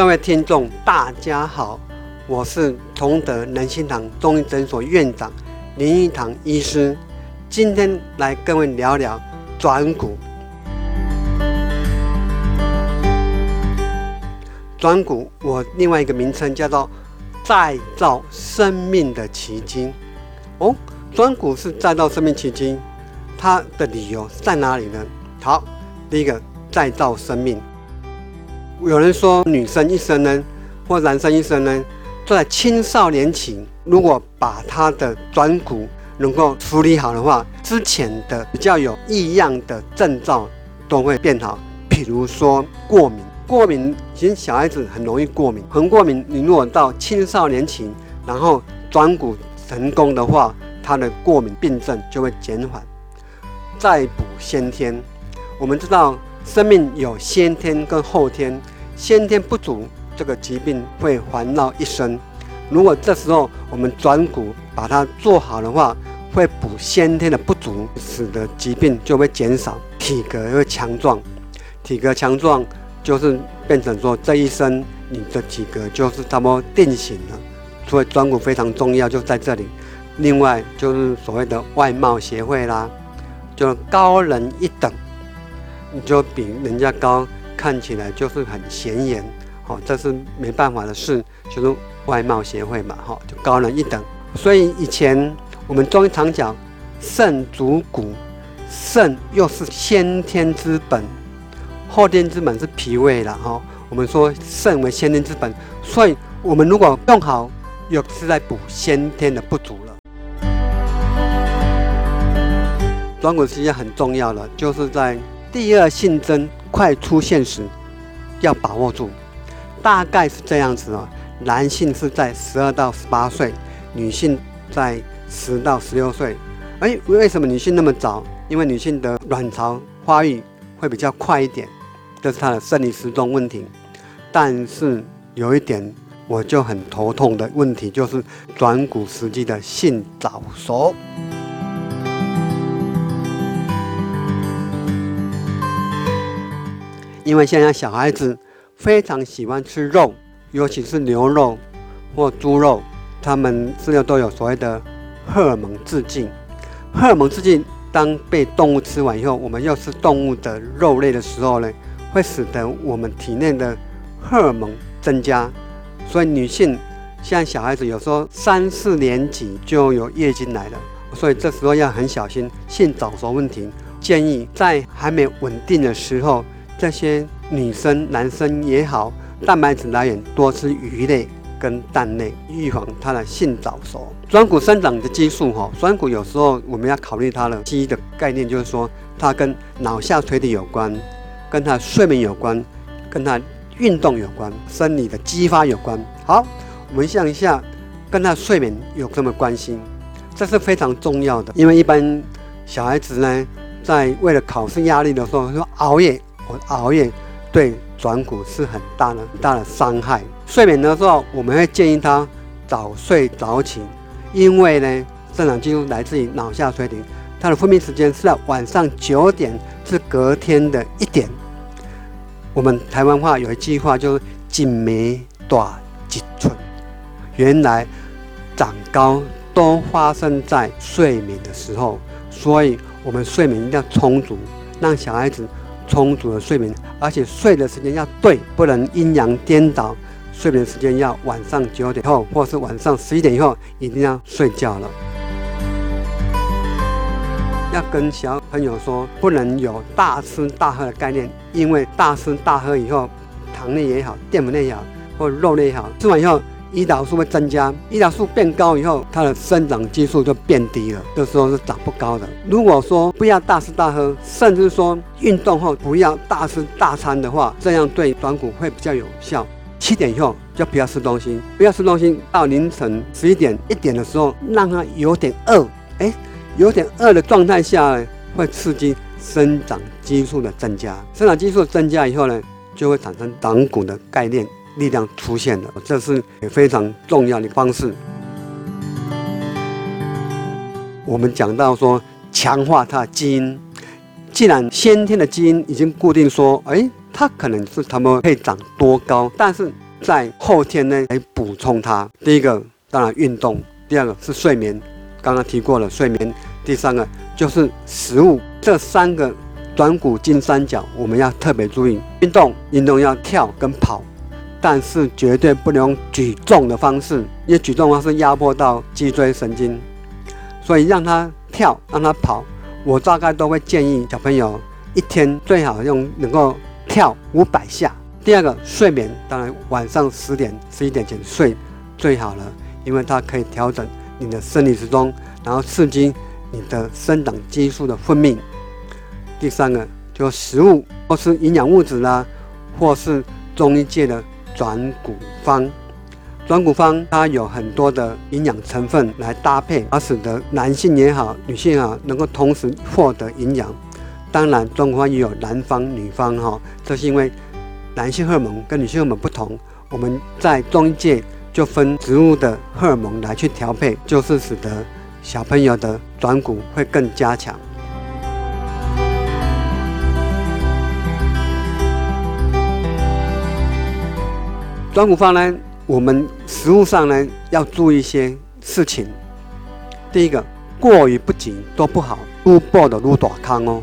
各位听众，大家好，我是同德仁心堂中医诊所院长林一堂医师，今天来跟各位聊聊转骨。转骨，我另外一个名称叫做再造生命的奇经。哦，转骨是再造生命奇经，它的理由在哪里呢？好，第一个再造生命。有人说，女生一生呢，或男生一生呢，在青少年期，如果把他的转骨能够处理好的话，之前的比较有异样的症状都会变好。比如说过敏，过敏其实小孩子很容易过敏，很过敏。你如果到青少年期，然后转骨成功的话，他的过敏病症就会减缓。再补先天，我们知道。生命有先天跟后天，先天不足，这个疾病会环绕一生。如果这时候我们转骨把它做好的话，会补先天的不足，使得疾病就会减少，体格会强壮。体格强壮就是变成说这一生你的体格就是差不多定型了。所以转骨非常重要，就在这里。另外就是所谓的外貌协会啦，就高人一等。你就比人家高，看起来就是很显眼，好，这是没办法的事，就是外貌协会嘛，哈，就高人一等。所以以前我们中医常讲肾主骨，肾又是先天之本，后天之本是脾胃了，哈。我们说肾为先天之本，所以我们如果用好，又是在补先天的不足了。转骨实际上很重要了，就是在。第二性征快出现时，要把握住，大概是这样子哦。男性是在十二到十八岁，女性在十到十六岁。哎，为什么女性那么早？因为女性的卵巢发育会比较快一点，这是她的生理时钟问题。但是有一点我就很头痛的问题，就是转骨时期的性早熟。因为现在小孩子非常喜欢吃肉，尤其是牛肉或猪肉，他们饲料都有所谓的荷尔蒙致敬。荷尔蒙致敬，当被动物吃完以后，我们又吃动物的肉类的时候呢，会使得我们体内的荷尔蒙增加。所以女性像小孩子有时候三四年级就有月经来了，所以这时候要很小心性早熟问题。建议在还没稳定的时候。这些女生、男生也好，蛋白质来源多吃鱼类跟蛋类，预防它的性早熟。转骨生长的激素，哈，转骨有时候我们要考虑它的基的概念，就是说它跟脑下垂体有关，跟它睡眠有关，跟它运动有关，生理的激发有关。好，我们想一下，跟它睡眠有什么关系？这是非常重要的，因为一般小孩子呢，在为了考试压力的时候，说熬夜。熬夜对转骨是很大的、很大的伤害。睡眠的时候，我们会建议他早睡早起，因为呢，生长激素来自于脑下垂体，它的分泌时间是在晚上九点至隔天的一点。我们台湾话有一句话就是“紧眉短几寸”，原来长高都发生在睡眠的时候，所以我们睡眠一定要充足，让小孩子。充足的睡眠，而且睡的时间要对，不能阴阳颠倒。睡眠时间要晚上九点后，或是晚上十一点以后，一定要睡觉了。要跟小朋友说，不能有大吃大喝的概念，因为大吃大喝以后，糖类也好，淀粉类也好，或肉类也好，吃完以后胰岛素会增加，胰岛素变高以后，它的生长激素就变低了，这时候是长不高的。如果说不要大吃大喝，甚至说运动后不要大吃大餐的话，这样对短骨会比较有效。七点以后就不要吃东西，不要吃东西到凌晨十一点一点的时候，让它有点饿，哎，有点饿的状态下呢，会刺激生长激素的增加，生长激素增加以后呢，就会产生长骨的概念。力量出现了，这是非常重要的方式。我们讲到说，强化它的基因。既然先天的基因已经固定说，哎，它可能是他们可以长多高，但是在后天呢来补充它。第一个当然运动，第二个是睡眠，刚刚提过了睡眠，第三个就是食物。这三个短骨金三角我们要特别注意。运动，运动要跳跟跑。但是绝对不能举重的方式，因为举重方式压迫到脊椎神经，所以让他跳，让他跑。我大概都会建议小朋友一天最好用能够跳五百下。第二个睡眠，当然晚上十点、十一点前睡最好了，因为它可以调整你的生理时钟，然后刺激你的生长激素的分泌。第三个就食物，或是营养物质啦，或是中医界的。转骨方，转骨方它有很多的营养成分来搭配，而使得男性也好，女性也好，能够同时获得营养。当然，转骨方也有男方、女方哈，这是因为男性荷尔蒙跟女性荷尔蒙不同。我们在中医界就分植物的荷尔蒙来去调配，就是使得小朋友的转骨会更加强。转骨方呢，我们食物上呢要注意一些事情。第一个，过于不紧都不好，撸爆的撸短康哦。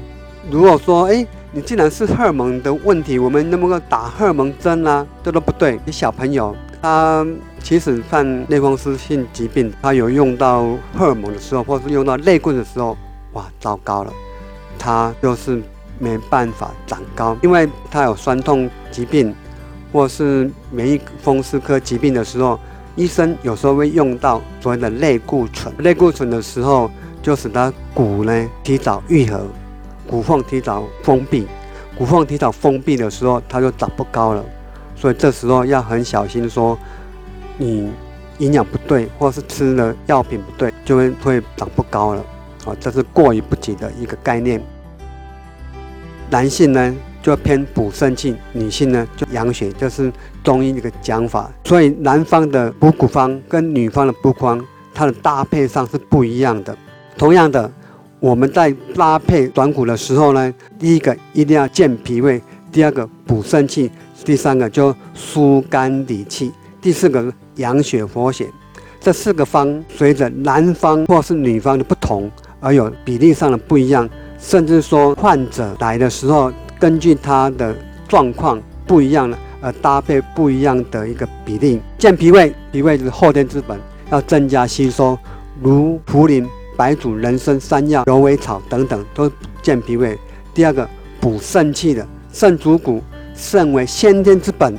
如果说，哎，你既然是荷尔蒙的问题，我们能不能打荷尔蒙针啊？这都不对。你小朋友他其实犯类风湿性疾病，他有用到荷尔蒙的时候，或是用到类棍的时候，哇，糟糕了，他就是没办法长高，因为他有酸痛疾病。或是免疫风湿科疾病的时候，医生有时候会用到所谓的类固醇。类固醇的时候，就使得骨呢提早愈合，骨缝提早封闭。骨缝提早封闭的时候，它就长不高了。所以这时候要很小心，说你营养不对，或是吃的药品不对，就会会长不高了。啊，这是过于不及的一个概念。男性呢？就偏补肾气，女性呢就养血，这是中医一个讲法。所以男方的补骨方跟女方的补方，它的搭配上是不一样的。同样的，我们在搭配短骨的时候呢，第一个一定要健脾胃，第二个补肾气，第三个就疏肝理气，第四个养血活血。这四个方随着男方或是女方的不同而有比例上的不一样，甚至说患者来的时候。根据他的状况不一样了，而搭配不一样的一个比例。健脾胃，脾胃是后天之本，要增加吸收，如茯苓、白术、人参、山药、牛尾草等等，都健脾胃。第二个补肾气的，肾主骨，肾为先天之本，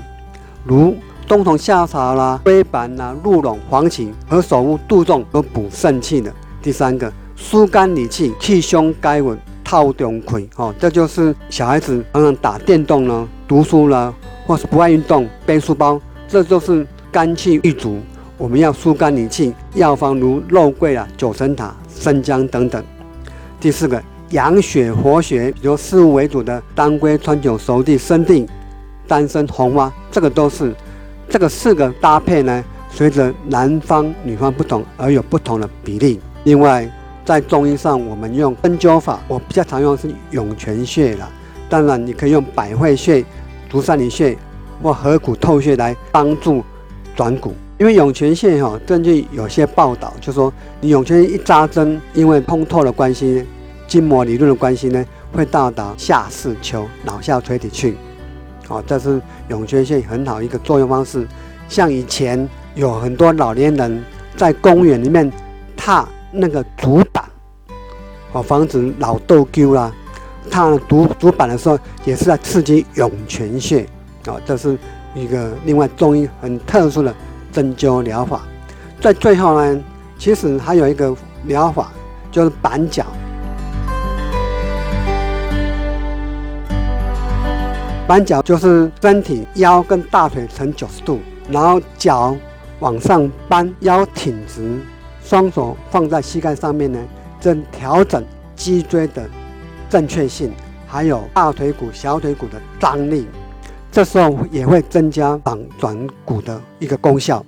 如冬虫夏草啦、龟板啦、鹿茸、黄芪、何首乌、杜仲都补肾气的。第三个疏肝理气，气胸该稳。套中溃，哦，这就是小孩子常常打电动呢、读书了，或是不爱运动、背书包，这就是肝气郁足。我们要疏肝理气，药方如肉桂啊、九层塔、生姜等等。第四个养血活血，比如四物为主的当归、川穹、熟地、生地、丹参、红花，这个都是这个四个搭配呢，随着男方女方不同而有不同的比例。另外。在中医上，我们用针灸法，我比较常用是涌泉穴了。当然，你可以用百会穴、足三里穴或合谷透穴来帮助转骨。因为涌泉穴哈，根据有些报道就说，你涌泉一扎针，因为通透的关系，筋膜理论的关系呢，会到达下视丘、脑下垂体去。好，这是涌泉穴很好一个作用方式。像以前有很多老年人在公园里面踏。那个竹板，哦，防止老豆丢啦。它竹竹板的时候，也是在刺激涌泉穴，啊，这是一个另外中医很特殊的针灸疗法。在最后呢，其实还有一个疗法，就是板脚。板脚就是身体腰跟大腿成九十度，然后脚往上扳，腰挺直，双手放在膝盖上面呢，正调整脊椎的正确性，还有大腿骨、小腿骨的张力，这时候也会增加绑转骨的一个功效。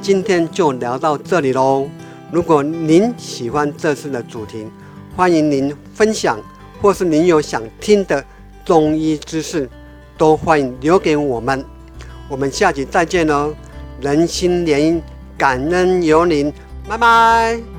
今天就聊到这里喽。如果您喜欢这次的主题，欢迎您分享，或是您有想听的中医知识，都欢迎留给我们。我们下期再见喽！人心连，感恩有您，拜拜。